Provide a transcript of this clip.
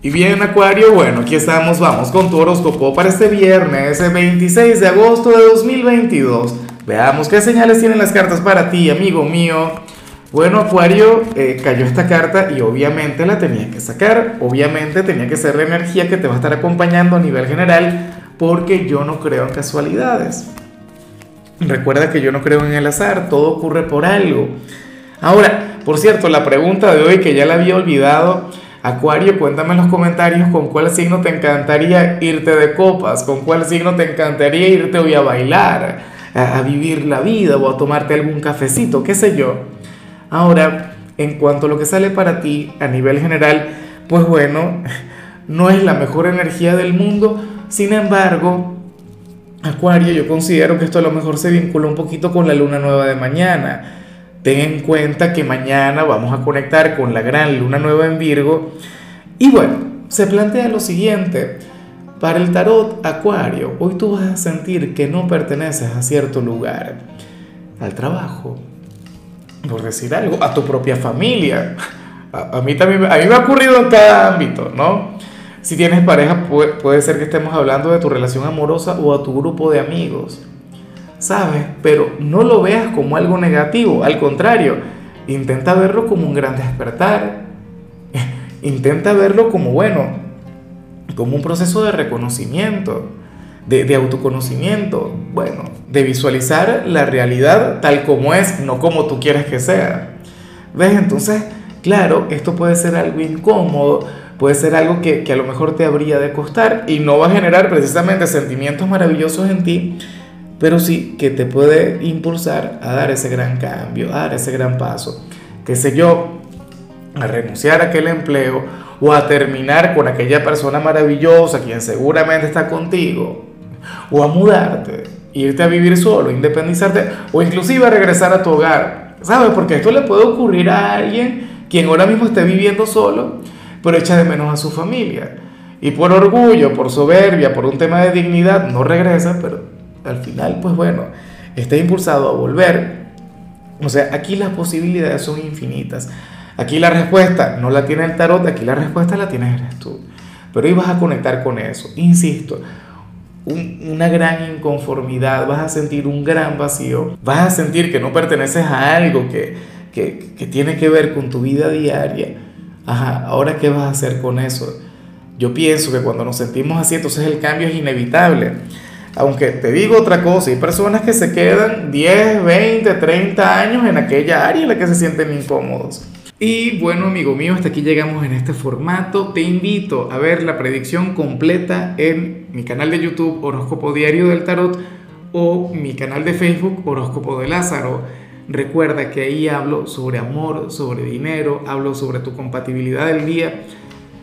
Y bien, Acuario, bueno, aquí estamos, vamos con tu horóscopo para este viernes, el 26 de agosto de 2022. Veamos qué señales tienen las cartas para ti, amigo mío. Bueno, Acuario, eh, cayó esta carta y obviamente la tenía que sacar. Obviamente tenía que ser la energía que te va a estar acompañando a nivel general, porque yo no creo en casualidades. Recuerda que yo no creo en el azar, todo ocurre por algo. Ahora, por cierto, la pregunta de hoy que ya la había olvidado Acuario, cuéntame en los comentarios con cuál signo te encantaría irte de copas, con cuál signo te encantaría irte hoy a bailar, a, vivir la vida o a tomarte algún cafecito, qué sé yo. Ahora, en cuanto a lo que sale para ti a nivel general, pues bueno, no es la mejor energía del mundo, sin embargo, Acuario, yo considero que esto a lo mejor se vincula un poquito con la luna nueva de mañana ten en cuenta que mañana vamos a conectar con la gran luna nueva en Virgo. Y bueno, se plantea lo siguiente. Para el tarot Acuario, hoy tú vas a sentir que no perteneces a cierto lugar, al trabajo, por decir algo, a tu propia familia. A, mí también a mí me ha ocurrido en cada ámbito, ¿no? Si tienes pareja, puede, puede ser que estemos hablando de tu relación amorosa o a tu grupo de amigos. ¿Sabes? Pero no lo veas como algo negativo, al contrario, intenta verlo como un gran despertar, intenta verlo como, bueno, como un proceso de reconocimiento, de, autoconocimiento, bueno, de visualizar la realidad tal como es, no como tú quieres que sea. ¿Ves? Entonces, claro, esto puede ser algo incómodo, puede ser algo que, que a lo mejor te habría de costar y no va a generar precisamente sentimientos maravillosos en ti, pero sí que te puede impulsar a dar ese gran cambio, a dar ese gran paso. Que sé yo, a renunciar a aquel empleo o a terminar con aquella persona maravillosa quien seguramente está contigo, o a mudarte, irte a vivir solo, independizarte, o inclusive a regresar a tu hogar. ¿Sabes? Porque esto le puede ocurrir a alguien quien ahora mismo esté viviendo solo, pero echa de menos a su familia. Y por orgullo, por soberbia, por un tema de dignidad, no regresa, pero al final, pues bueno, está impulsado a volver. O sea, aquí las posibilidades son infinitas. Aquí la respuesta no la tiene el tarot, aquí la respuesta la tienes tú. Pero ahí vas a conectar con eso. Insisto, una gran inconformidad, vas a sentir un gran vacío, vas a sentir que no perteneces a algo que, que, que tiene que ver con tu vida diaria. Ajá, ahora qué vas a hacer con eso? Yo pienso que cuando nos sentimos así, entonces el cambio es inevitable. Aunque te digo otra cosa, hay personas que se quedan 10, 20, 30 años en aquella área en la que se sienten incómodos. Y bueno, amigo mío, hasta aquí llegamos en este formato. Te invito a ver la predicción completa en mi canal de YouTube Horóscopo Diario del Tarot o mi canal de Facebook Horóscopo de Lázaro. Recuerda que ahí hablo sobre amor, sobre dinero, hablo sobre tu compatibilidad del día